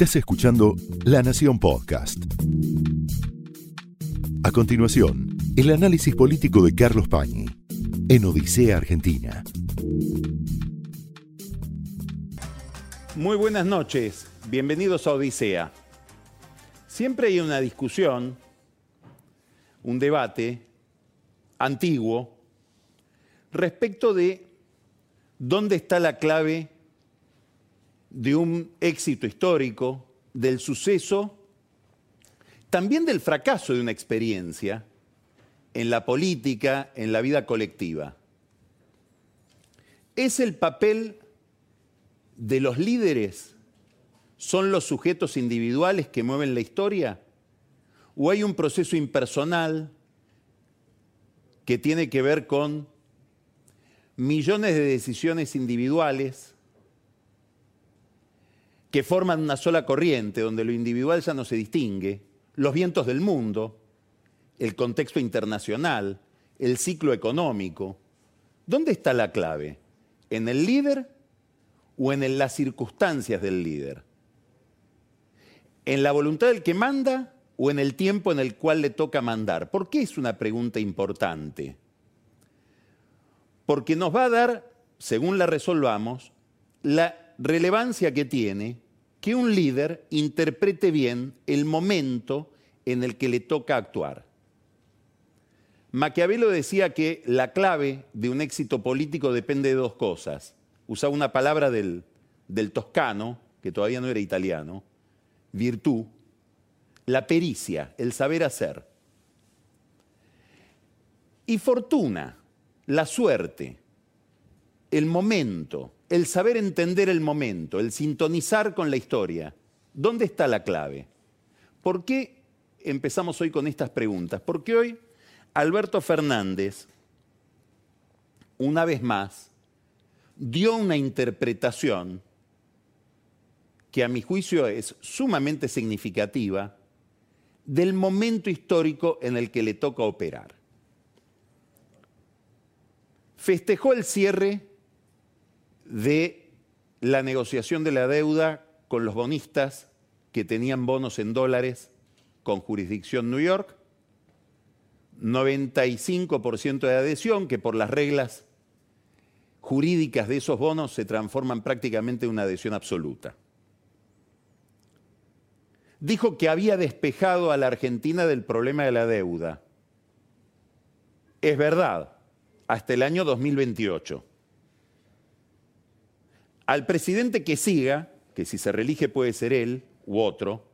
Estás escuchando La Nación Podcast. A continuación, el análisis político de Carlos Pañi en Odisea Argentina. Muy buenas noches, bienvenidos a Odisea. Siempre hay una discusión, un debate antiguo respecto de dónde está la clave de un éxito histórico, del suceso, también del fracaso de una experiencia en la política, en la vida colectiva. ¿Es el papel de los líderes? ¿Son los sujetos individuales que mueven la historia? ¿O hay un proceso impersonal que tiene que ver con millones de decisiones individuales que forman una sola corriente, donde lo individual ya no se distingue, los vientos del mundo, el contexto internacional, el ciclo económico. ¿Dónde está la clave? ¿En el líder o en las circunstancias del líder? ¿En la voluntad del que manda o en el tiempo en el cual le toca mandar? ¿Por qué es una pregunta importante? Porque nos va a dar, según la resolvamos, la relevancia que tiene que un líder interprete bien el momento en el que le toca actuar. Maquiavelo decía que la clave de un éxito político depende de dos cosas. Usaba una palabra del, del toscano, que todavía no era italiano, virtud, la pericia, el saber hacer. Y fortuna, la suerte, el momento, el saber entender el momento, el sintonizar con la historia. ¿Dónde está la clave? ¿Por qué empezamos hoy con estas preguntas? Porque hoy Alberto Fernández, una vez más, dio una interpretación que a mi juicio es sumamente significativa del momento histórico en el que le toca operar. Festejó el cierre de la negociación de la deuda con los bonistas que tenían bonos en dólares con jurisdicción New York, 95% de adhesión, que por las reglas jurídicas de esos bonos se transforman prácticamente en una adhesión absoluta. Dijo que había despejado a la Argentina del problema de la deuda. Es verdad, hasta el año 2028 al presidente que siga, que si se reelige puede ser él u otro,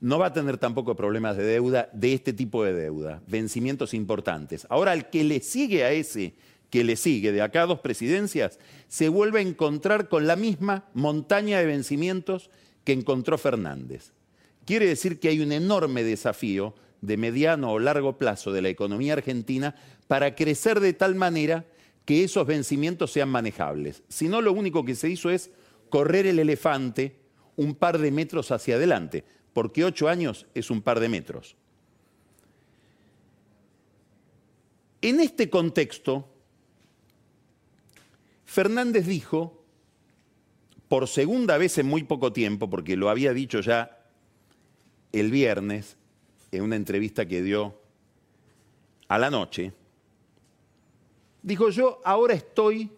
no va a tener tampoco problemas de deuda, de este tipo de deuda, vencimientos importantes. Ahora, al que le sigue a ese que le sigue, de acá dos presidencias, se vuelve a encontrar con la misma montaña de vencimientos que encontró Fernández. Quiere decir que hay un enorme desafío de mediano o largo plazo de la economía argentina para crecer de tal manera que esos vencimientos sean manejables. Si no, lo único que se hizo es correr el elefante un par de metros hacia adelante, porque ocho años es un par de metros. En este contexto, Fernández dijo, por segunda vez en muy poco tiempo, porque lo había dicho ya el viernes en una entrevista que dio a la noche, Dijo yo, ahora estoy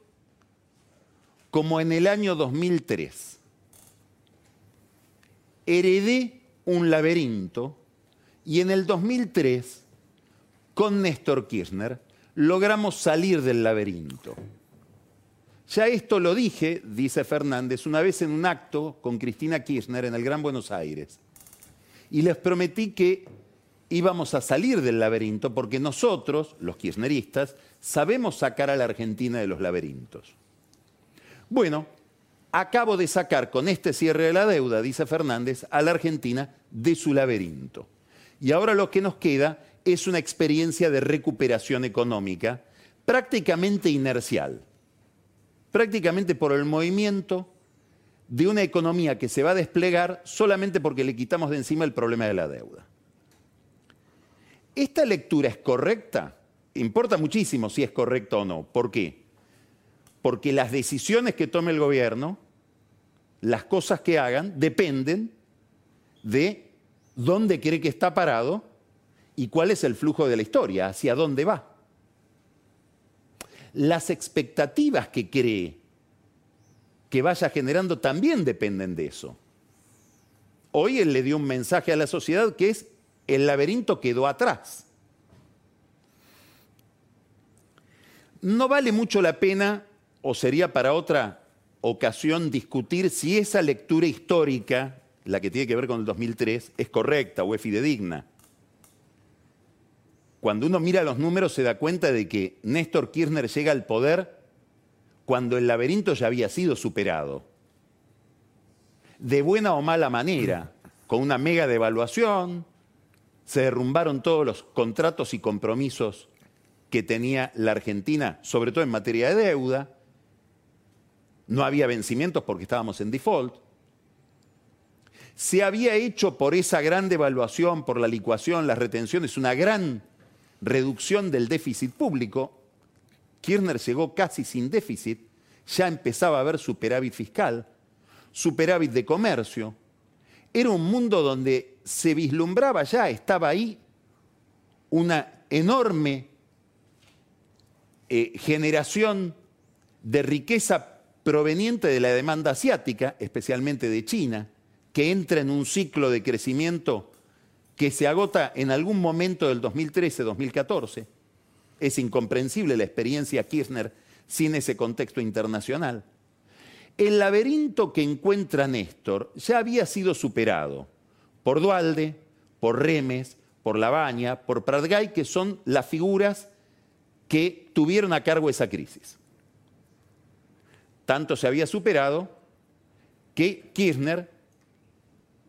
como en el año 2003. Heredé un laberinto y en el 2003, con Néstor Kirchner, logramos salir del laberinto. Ya esto lo dije, dice Fernández, una vez en un acto con Cristina Kirchner en el Gran Buenos Aires. Y les prometí que íbamos a salir del laberinto porque nosotros, los kirchneristas, sabemos sacar a la Argentina de los laberintos. Bueno, acabo de sacar con este cierre de la deuda, dice Fernández, a la Argentina de su laberinto. Y ahora lo que nos queda es una experiencia de recuperación económica prácticamente inercial, prácticamente por el movimiento de una economía que se va a desplegar solamente porque le quitamos de encima el problema de la deuda. ¿Esta lectura es correcta? Importa muchísimo si es correcta o no. ¿Por qué? Porque las decisiones que tome el gobierno las cosas que hagan dependen de dónde cree que está parado y cuál es el flujo de la historia, hacia dónde va. Las expectativas que cree que vaya generando también dependen de eso. Hoy él le dio un mensaje a la sociedad que es el laberinto quedó atrás. No vale mucho la pena, o sería para otra ocasión, discutir si esa lectura histórica, la que tiene que ver con el 2003, es correcta o es fidedigna. Cuando uno mira los números se da cuenta de que Néstor Kirchner llega al poder cuando el laberinto ya había sido superado. De buena o mala manera, con una mega devaluación, se derrumbaron todos los contratos y compromisos que tenía la Argentina, sobre todo en materia de deuda. No había vencimientos porque estábamos en default. Se había hecho por esa gran devaluación, por la licuación, las retenciones, una gran reducción del déficit público. Kirchner llegó casi sin déficit, ya empezaba a haber superávit fiscal, superávit de comercio. Era un mundo donde se vislumbraba ya, estaba ahí, una enorme eh, generación de riqueza proveniente de la demanda asiática, especialmente de China, que entra en un ciclo de crecimiento que se agota en algún momento del 2013-2014. Es incomprensible la experiencia Kirchner sin ese contexto internacional. El laberinto que encuentra Néstor ya había sido superado por Dualde, por Remes, por Labaña, por Pratgay, que son las figuras que tuvieron a cargo esa crisis. Tanto se había superado que Kirchner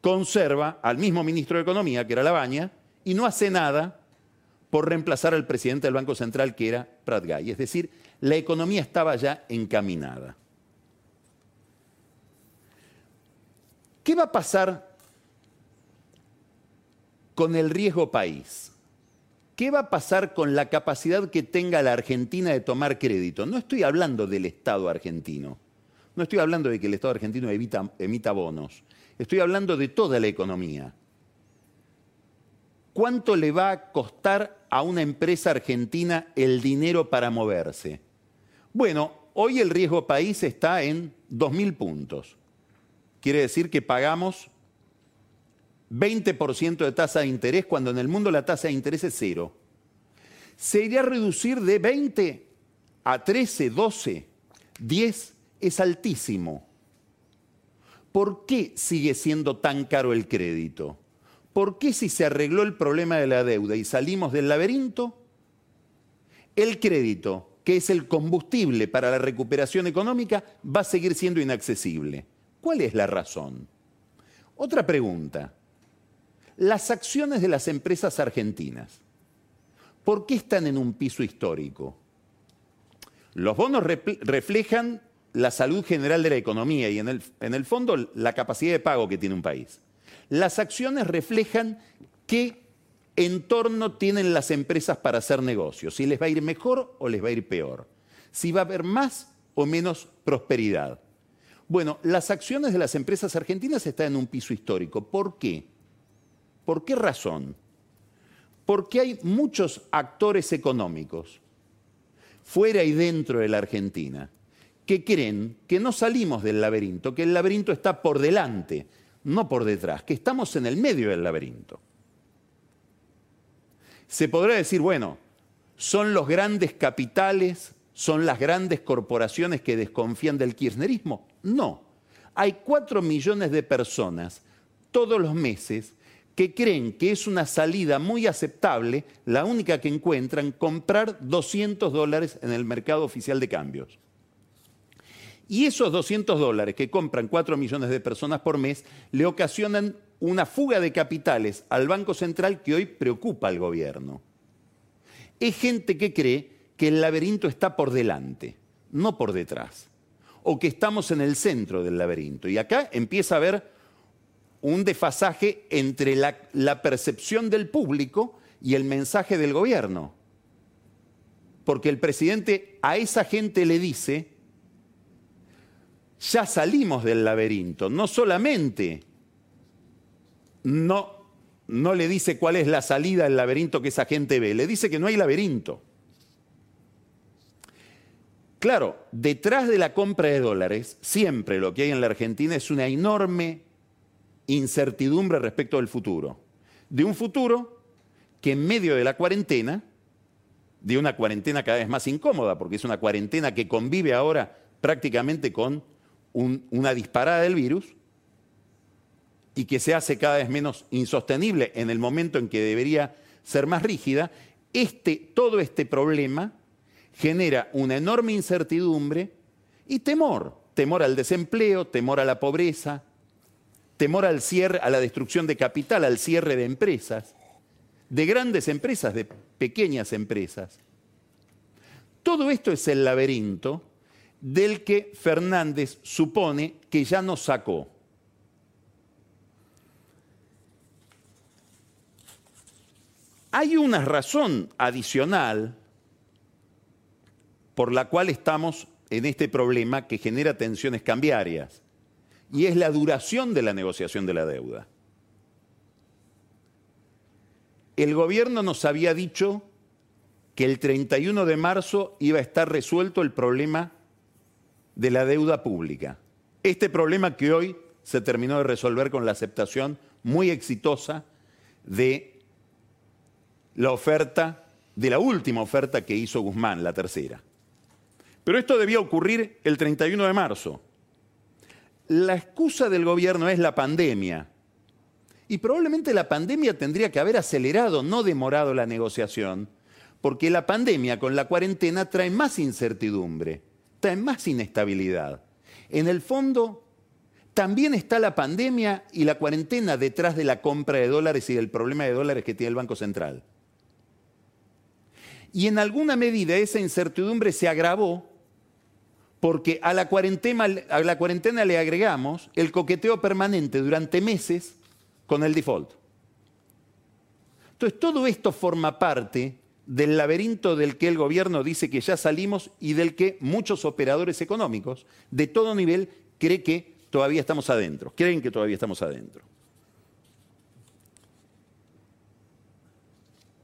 conserva al mismo ministro de Economía, que era Labaña, y no hace nada por reemplazar al presidente del Banco Central, que era Pratgay. Es decir, la economía estaba ya encaminada. ¿Qué va a pasar con el riesgo país? ¿Qué va a pasar con la capacidad que tenga la Argentina de tomar crédito? No estoy hablando del Estado argentino. No estoy hablando de que el Estado argentino emita bonos. Estoy hablando de toda la economía. ¿Cuánto le va a costar a una empresa argentina el dinero para moverse? Bueno, hoy el riesgo país está en 2.000 puntos. Quiere decir que pagamos 20% de tasa de interés cuando en el mundo la tasa de interés es cero. Se iría a reducir de 20 a 13, 12, 10 es altísimo. ¿Por qué sigue siendo tan caro el crédito? ¿Por qué si se arregló el problema de la deuda y salimos del laberinto, el crédito, que es el combustible para la recuperación económica, va a seguir siendo inaccesible? ¿Cuál es la razón? Otra pregunta las acciones de las empresas argentinas. ¿Por qué están en un piso histórico? Los bonos reflejan la salud general de la economía y en el, fondo la capacidad de pago que tiene un país. Las acciones reflejan qué entorno tienen las empresas para hacer negocios, si les va a ir mejor o les va a ir peor, si va a haber más o menos prosperidad. Bueno, las acciones de las empresas argentinas están en un piso histórico. ¿Por qué? ¿Por qué razón? Porque hay muchos actores económicos, fuera y dentro de la Argentina, que creen que no salimos del laberinto, que el laberinto está por delante, no por detrás, que estamos en el medio del laberinto. Se podrá decir, bueno, son los grandes capitales, son las grandes corporaciones que desconfían del kirchnerismo. No, hay cuatro millones de personas todos los meses que creen que es una salida muy aceptable, la única que encuentran, comprar 200 dólares en el mercado oficial de cambios. Y esos 200 dólares que compran 4 millones de personas por mes le ocasionan una fuga de capitales al Banco Central que hoy preocupa al gobierno. Es gente que cree que el laberinto está por delante, no por detrás, o que estamos en el centro del laberinto. Y acá empieza a haber un desfasaje entre la, percepción del público y el mensaje del gobierno. Porque el presidente a esa gente le dice, ya salimos del laberinto. No solamente no, no le dice cuál es la salida del laberinto que esa gente ve, le dice que no hay laberinto. Claro, detrás de la compra de dólares, siempre lo que hay en la Argentina es una enorme incertidumbre respecto del futuro. De un futuro que en medio de la cuarentena, de una cuarentena cada vez más incómoda, porque es una cuarentena que convive ahora prácticamente con una disparada del virus, y que se hace cada vez menos insostenible en el momento en que debería ser más rígida, este, todo este problema genera una enorme incertidumbre y temor, temor al desempleo, temor a la pobreza, temor al cierre, a la destrucción de capital, al cierre de empresas, de grandes empresas, de pequeñas empresas. Todo esto es el laberinto del que Fernández supone que ya nos sacó. Hay una razón adicional por la cual estamos en este problema que genera tensiones cambiarias, y es la duración de la negociación de la deuda. El gobierno nos había dicho que el 31 de marzo iba a estar resuelto el problema de la deuda pública. Este problema que hoy se terminó de resolver con la aceptación muy exitosa de la oferta, de la última oferta que hizo Guzmán, la tercera. Pero esto debía ocurrir el 31 de marzo. La excusa del gobierno es la pandemia. Y probablemente la pandemia tendría que haber acelerado, no demorado la negociación, porque la pandemia con la cuarentena trae más incertidumbre, trae más inestabilidad. En el fondo, también está la pandemia y la cuarentena detrás de la compra de dólares y del problema de dólares que tiene el Banco Central. Y en alguna medida esa incertidumbre se agravó porque a la, cuarentena, le agregamos el coqueteo permanente durante meses con el default. Entonces, todo esto forma parte del laberinto del que el gobierno dice que ya salimos y del que muchos operadores económicos de todo nivel creen que todavía estamos adentro, creen que todavía estamos adentro.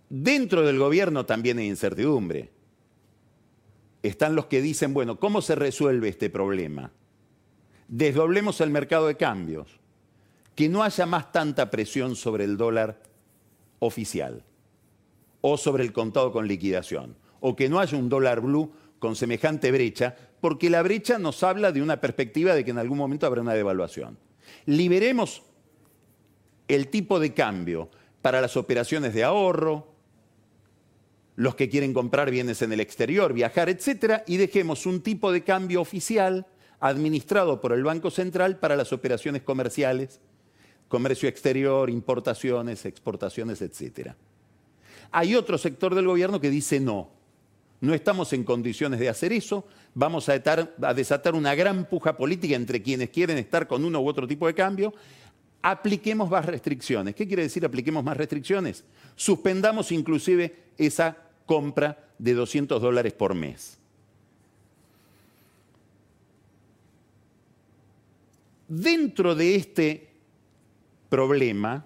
Dentro del gobierno también hay incertidumbre están los que dicen, bueno, ¿cómo se resuelve este problema? Desdoblemos el mercado de cambios, que no haya más tanta presión sobre el dólar oficial o sobre el contado con liquidación, o que no haya un dólar blue con semejante brecha, porque la brecha nos habla de una perspectiva de que en algún momento habrá una devaluación. Liberemos el tipo de cambio para las operaciones de ahorro, los que quieren comprar bienes en el exterior, viajar, etcétera, y dejemos un tipo de cambio oficial administrado por el Banco Central para las operaciones comerciales, comercio exterior, importaciones, exportaciones, etcétera. Hay otro sector del gobierno que dice no, no estamos en condiciones de hacer eso, vamos a, a desatar una gran puja política entre quienes quieren estar con uno u otro tipo de cambio, apliquemos más restricciones. ¿Qué quiere decir apliquemos más restricciones? Suspendamos inclusive esa compra de 200 dólares por mes. Dentro de este problema,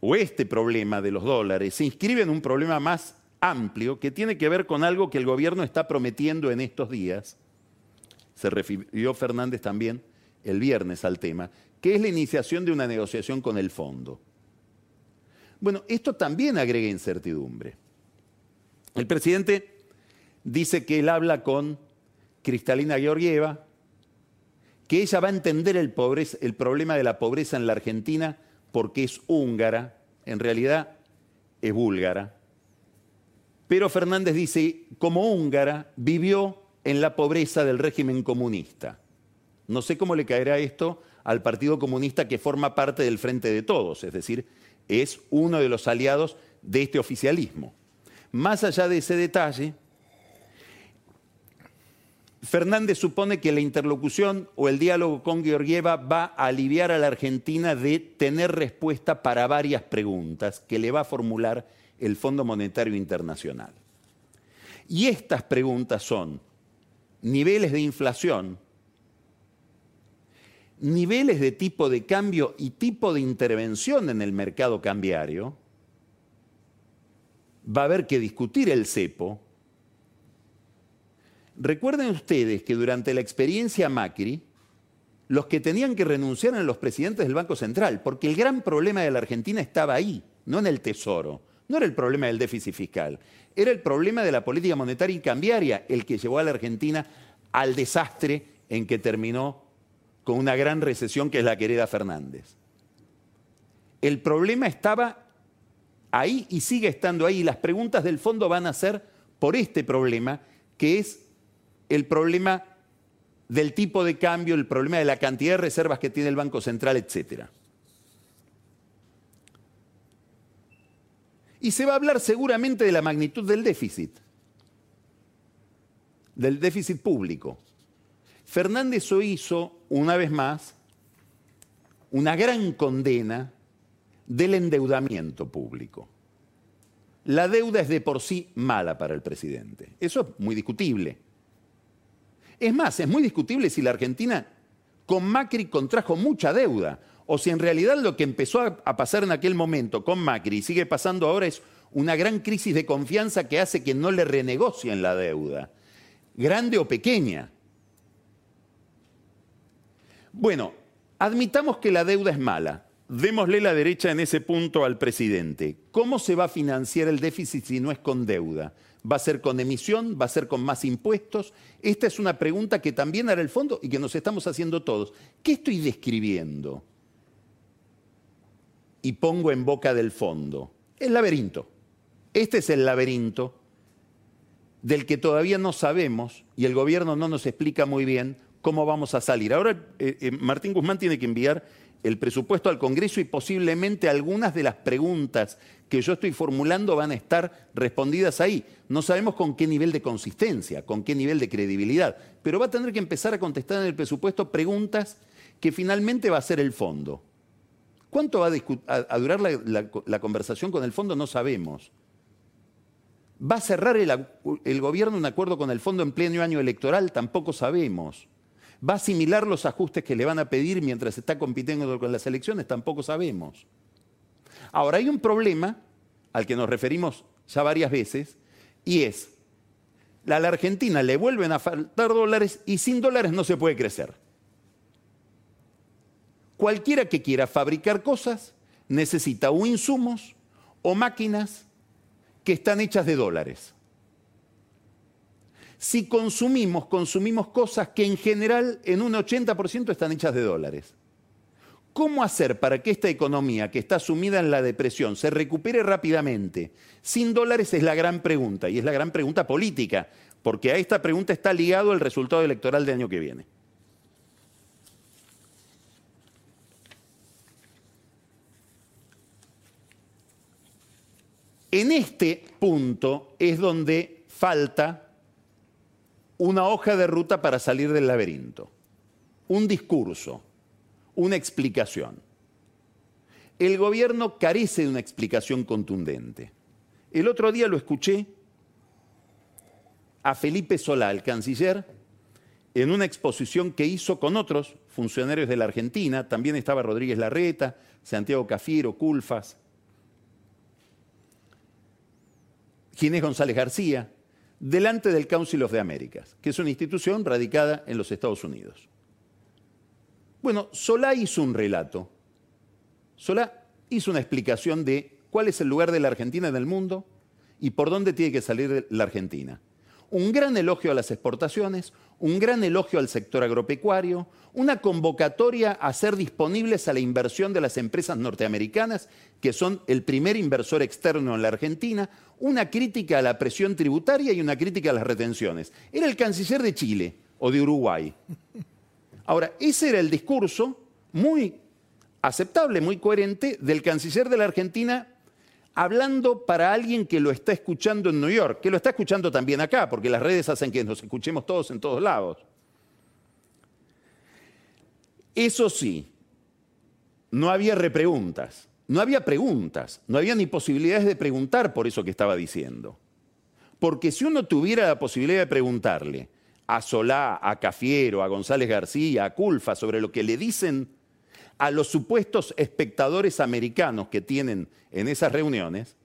o este problema de los dólares, se inscribe en un problema más amplio que tiene que ver con algo que el gobierno está prometiendo en estos días. Se refirió Fernández también el viernes al tema, que es la iniciación de una negociación con el fondo. Bueno, esto también agrega incertidumbre. El presidente dice que él habla con Cristalina Georgieva, que ella va a entender el, el, problema de la pobreza en la Argentina porque es húngara, en realidad es búlgara. Pero Fernández dice, como húngara, vivió en la pobreza del régimen comunista. No sé cómo le caerá esto al Partido Comunista que forma parte del Frente de Todos, es decir, es uno de los aliados de este oficialismo. Más allá de ese detalle, Fernández supone que la interlocución o el diálogo con Georgieva va a aliviar a la Argentina de tener respuesta para varias preguntas que le va a formular el Fondo Monetario Internacional. Y estas preguntas son niveles de inflación, niveles de tipo de cambio y tipo de intervención en el mercado cambiario, va a haber que discutir el cepo. Recuerden ustedes que durante la experiencia Macri, los que tenían que renunciar eran los presidentes del Banco Central, porque el gran problema de la Argentina estaba ahí, no en el Tesoro. No era el problema del déficit fiscal, era el problema de la política monetaria y cambiaria el que llevó a la Argentina al desastre en que terminó con una gran recesión que es la querida Fernández. El problema estaba ahí y sigue estando ahí. Y las preguntas del fondo van a ser por este problema, que es el problema del tipo de cambio, el problema de la cantidad de reservas que tiene el Banco Central, etc. Y se va a hablar seguramente de la magnitud del déficit, del déficit público. Fernández hizo, una vez más, una gran condena del endeudamiento público. La deuda es de por sí mala para el presidente. Eso es muy discutible. Es más, es muy discutible si la Argentina con Macri contrajo mucha deuda o si en realidad lo que empezó a pasar en aquel momento con Macri y sigue pasando ahora es una gran crisis de confianza que hace que no le renegocien la deuda, grande o pequeña. Bueno, admitamos que la deuda es mala. Démosle la derecha en ese punto al presidente. ¿Cómo se va a financiar el déficit si no es con deuda? ¿Va a ser con emisión? ¿Va a ser con más impuestos? Esta es una pregunta que también hará el fondo y que nos estamos haciendo todos. ¿Qué estoy describiendo? Y pongo en boca del fondo. El laberinto. Este es el laberinto del que todavía no sabemos y el gobierno no nos explica muy bien cómo vamos a salir. Ahora eh, eh, Martín Guzmán tiene que enviar el presupuesto al Congreso y posiblemente algunas de las preguntas que yo estoy formulando van a estar respondidas ahí. No sabemos con qué nivel de consistencia, con qué nivel de credibilidad, pero va a tener que empezar a contestar en el presupuesto preguntas que finalmente va a ser el fondo. ¿Cuánto va a, durar la, conversación con el fondo? No sabemos. ¿Va a cerrar el gobierno un acuerdo con el fondo en pleno año electoral? Tampoco sabemos. ¿Va a asimilar los ajustes que le van a pedir mientras está compitiendo con las elecciones? Tampoco sabemos. Ahora, hay un problema al que nos referimos ya varias veces, y es, a la Argentina le vuelven a faltar dólares y sin dólares no se puede crecer. Cualquiera que quiera fabricar cosas necesita o insumos o máquinas que están hechas de dólares. Si consumimos, consumimos cosas que en general en un 80% están hechas de dólares. ¿Cómo hacer para que esta economía que está sumida en la depresión se recupere rápidamente? Sin dólares es la gran pregunta, y es la gran pregunta política, porque a esta pregunta está ligado el resultado electoral del año que viene. En este punto es donde falta una hoja de ruta para salir del laberinto, un discurso, una explicación. El gobierno carece de una explicación contundente. El otro día lo escuché a Felipe Solá, el canciller, en una exposición que hizo con otros funcionarios de la Argentina, también estaba Rodríguez Larreta, Santiago Cafiero, Culfas, Ginés González García, delante del Council of the Americas, que es una institución radicada en los Estados Unidos. Bueno, Solá hizo un relato. Solá hizo una explicación de cuál es el lugar de la Argentina en el mundo y por dónde tiene que salir la Argentina un gran elogio a las exportaciones, un gran elogio al sector agropecuario, una convocatoria a ser disponibles a la inversión de las empresas norteamericanas, que son el primer inversor externo en la Argentina, una crítica a la presión tributaria y una crítica a las retenciones. Era el canciller de Chile o de Uruguay. Ahora, ese era el discurso muy aceptable, muy coherente del canciller de la Argentina hablando para alguien que lo está escuchando en New York, que lo está escuchando también acá, porque las redes hacen que nos escuchemos todos en todos lados. Eso sí, no había repreguntas, no había preguntas, no había ni posibilidades de preguntar por eso que estaba diciendo. Porque si uno tuviera la posibilidad de preguntarle a Solá, a Cafiero, a González García, a Culfa, sobre lo que le dicen a los supuestos espectadores americanos que tienen en esas reuniones,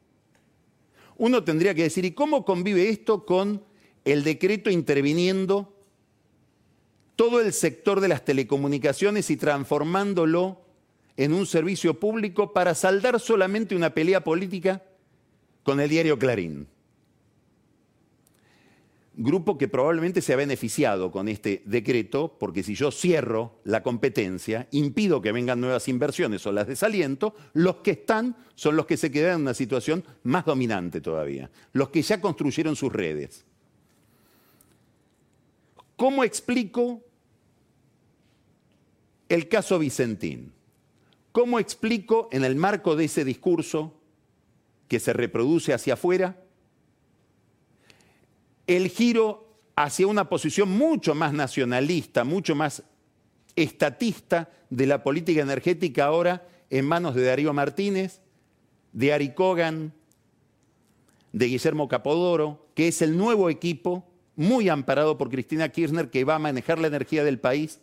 uno tendría que decir, ¿y cómo convive esto con el decreto interviniendo todo el sector de las telecomunicaciones y transformándolo en un servicio público para saldar solamente una pelea política con el diario Clarín? Grupo que probablemente se ha beneficiado con este decreto, porque si yo cierro la competencia, impido que vengan nuevas inversiones o las desaliento, los que están son los que se quedan en una situación más dominante todavía, los que ya construyeron sus redes. ¿Cómo explico el caso Vicentín? ¿Cómo explico en el marco de ese discurso que se reproduce hacia afuera el giro hacia una posición mucho más nacionalista, mucho más estatista de la política energética ahora en manos de Darío Martínez, de Ari Kogan, de Guillermo Capodoro, que es el nuevo equipo, muy amparado por Cristina Kirchner, que va a manejar la energía del país,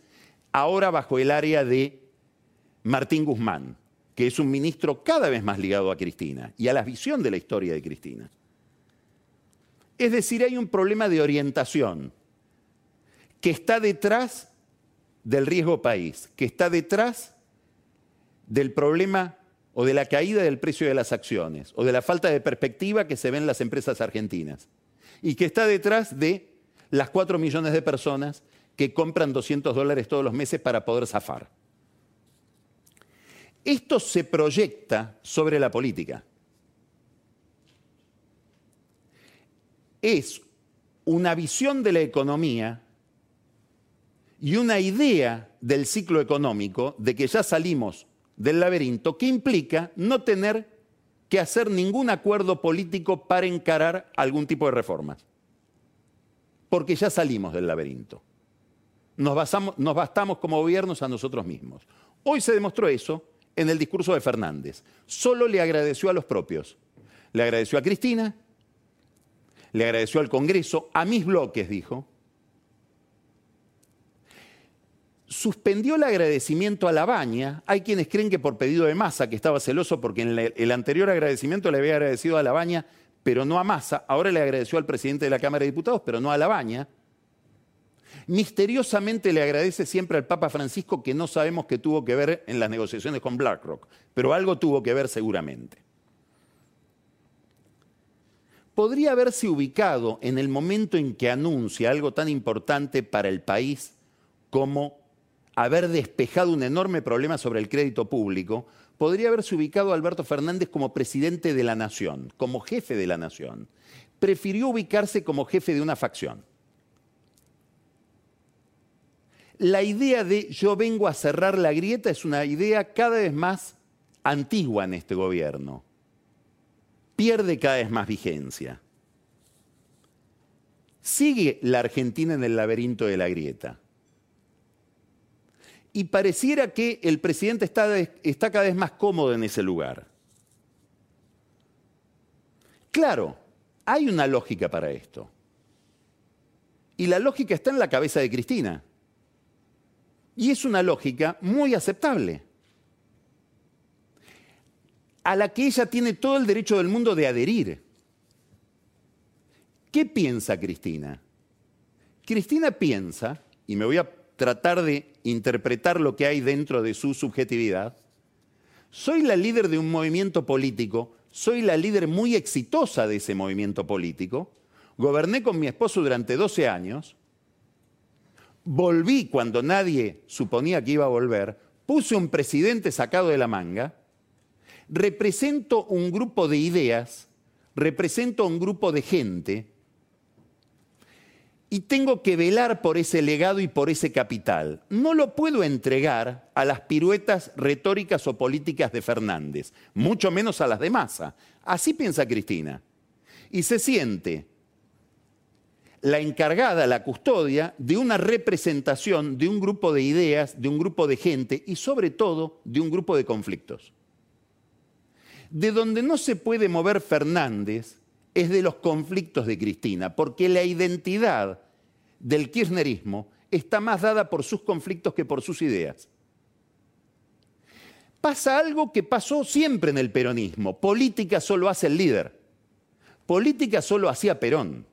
ahora bajo el área de Martín Guzmán, que es un ministro cada vez más ligado a Cristina y a la visión de la historia de Cristina. Es decir, hay un problema de orientación que está detrás del riesgo país, que está detrás del problema o de la caída del precio de las acciones, o de la falta de perspectiva que se ven en las empresas argentinas, y que está detrás de las 4 millones de personas que compran 200 dólares todos los meses para poder zafar. Esto se proyecta sobre la política. Es una visión de la economía y una idea del ciclo económico de que ya salimos del laberinto que implica no tener que hacer ningún acuerdo político para encarar algún tipo de reformas. Porque ya salimos del laberinto. Nos, nos bastamos como gobiernos a nosotros mismos. Hoy se demostró eso en el discurso de Fernández. Solo le agradeció a los propios. Le agradeció a Cristina, le agradeció al Congreso, a mis bloques, dijo. Suspendió el agradecimiento a la baña. Hay quienes creen que por pedido de Massa, que estaba celoso porque en el anterior agradecimiento le había agradecido a la baña, pero no a Massa. Ahora le agradeció al presidente de la Cámara de Diputados, pero no a la baña. Misteriosamente le agradece siempre al Papa Francisco que no sabemos qué tuvo que ver en las negociaciones con BlackRock, pero algo tuvo que ver seguramente podría haberse ubicado en el momento en que anuncia algo tan importante para el país como haber despejado un enorme problema sobre el crédito público, podría haberse ubicado Alberto Fernández como presidente de la nación, como jefe de la nación. Prefirió ubicarse como jefe de una facción. La idea de yo vengo a cerrar la grieta es una idea cada vez más antigua en este gobierno pierde cada vez más vigencia. Sigue la Argentina en el laberinto de la grieta. Y pareciera que el presidente está, está cada vez más cómodo en ese lugar. Claro, hay una lógica para esto. Y la lógica está en la cabeza de Cristina. Y es una lógica muy aceptable a la que ella tiene todo el derecho del mundo de adherir. ¿Qué piensa Cristina? Cristina piensa, y me voy a tratar de interpretar lo que hay dentro de su subjetividad, soy la líder de un movimiento político, soy la líder muy exitosa de ese movimiento político, goberné con mi esposo durante 12 años, volví cuando nadie suponía que iba a volver, puse un presidente sacado de la manga, represento un grupo de ideas, represento un grupo de gente y tengo que velar por ese legado y por ese capital. No lo puedo entregar a las piruetas retóricas o políticas de Fernández, mucho menos a las de Massa. Así piensa Cristina. Y se siente la encargada, la custodia de una representación de un grupo de ideas, de un grupo de gente y sobre todo de un grupo de conflictos. De donde no se puede mover Fernández es de los conflictos de Cristina, porque la identidad del kirchnerismo está más dada por sus conflictos que por sus ideas. Pasa algo que pasó siempre en el peronismo. Política solo hace el líder. Política solo hacía Perón.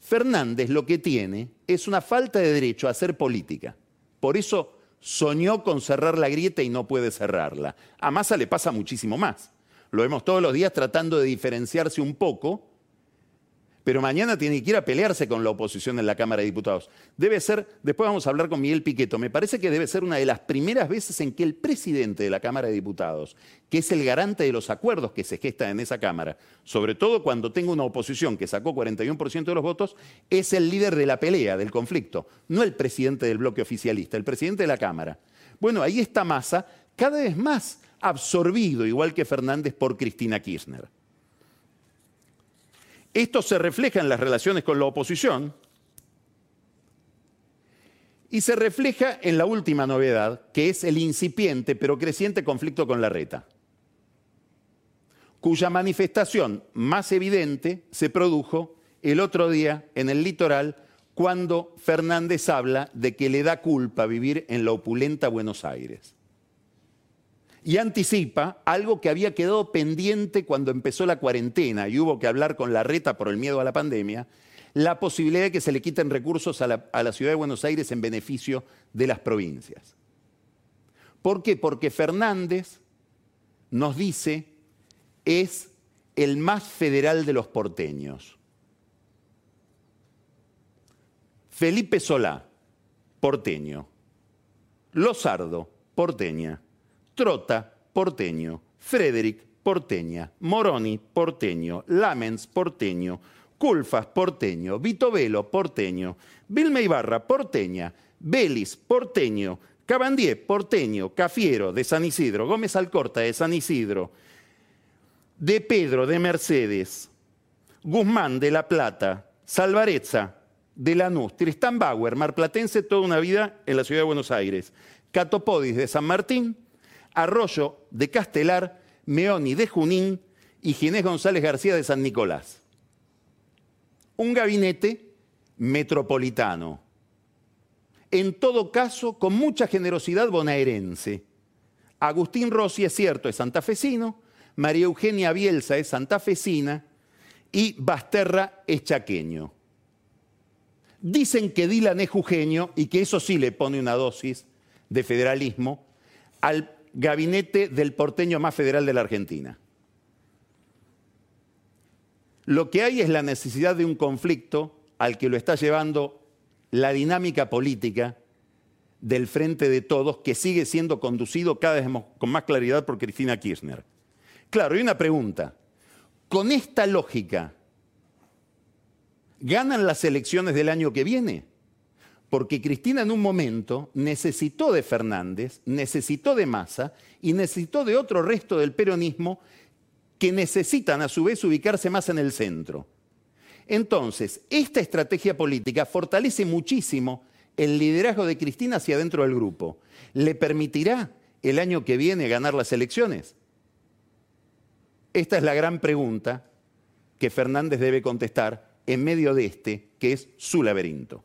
Fernández lo que tiene es una falta de derecho a hacer política. Por eso soñó con cerrar la grieta y no puede cerrarla. A Massa le pasa muchísimo más. Lo vemos todos los días tratando de diferenciarse un poco pero mañana tiene que ir a pelearse con la oposición en la Cámara de Diputados. Debe ser, después vamos a hablar con Miguel Piqueto, me parece que debe ser una de las primeras veces en que el presidente de la Cámara de Diputados, que es el garante de los acuerdos que se gestan en esa Cámara, sobre todo cuando tenga una oposición que sacó 41% de los votos, es el líder de la pelea, del conflicto, no el presidente del bloque oficialista, el presidente de la Cámara. Bueno, ahí está Massa cada vez más absorbido, igual que Fernández, por Cristina Kirchner. Esto se refleja en las relaciones con la oposición y se refleja en la última novedad, que es el incipiente pero creciente conflicto con la reta, cuya manifestación más evidente se produjo el otro día en el litoral cuando Fernández habla de que le da culpa vivir en la opulenta Buenos Aires y anticipa algo que había quedado pendiente cuando empezó la cuarentena y hubo que hablar con la reta por el miedo a la pandemia, la posibilidad de que se le quiten recursos a la, ciudad de Buenos Aires en beneficio de las provincias. ¿Por qué? Porque Fernández nos dice es el más federal de los porteños. Felipe Solá, porteño. Lozardo, porteña. Trota, porteño. Frederick, porteña. Moroni, porteño. Lamens, porteño. Culfas, porteño. Vito Velo, porteño. Vilma Ibarra, porteña. Belis, porteño. Cabandier, porteño. Cafiero, de San Isidro. Gómez Alcorta, de San Isidro. De Pedro, de Mercedes. Guzmán, de La Plata. Salvarezza, de Lanús. Tristán Bauer, marplatense toda una vida en la ciudad de Buenos Aires. Catopodis, de San Martín. Arroyo de Castelar, Meoni de Junín y Ginés González García de San Nicolás. Un gabinete metropolitano. En todo caso, con mucha generosidad bonaerense. Agustín Rossi, es cierto, es santafesino, María Eugenia Bielsa es santafesina y Basterra es chaqueño. Dicen que Dylan es jujeño y que eso sí le pone una dosis de federalismo al gabinete del porteño más federal de la Argentina. Lo que hay es la necesidad de un conflicto al que lo está llevando la dinámica política del frente de todos, que sigue siendo conducido cada vez con más claridad por Cristina Kirchner. Claro, hay una pregunta. Con esta lógica, ¿ganan las elecciones del año que viene? Porque Cristina en un momento necesitó de Fernández, necesitó de Massa y necesitó de otro resto del peronismo que necesitan a su vez ubicarse más en el centro. Entonces, esta estrategia política fortalece muchísimo el liderazgo de Cristina hacia dentro del grupo. ¿Le permitirá el año que viene ganar las elecciones? Esta es la gran pregunta que Fernández debe contestar en medio de este, que es su laberinto.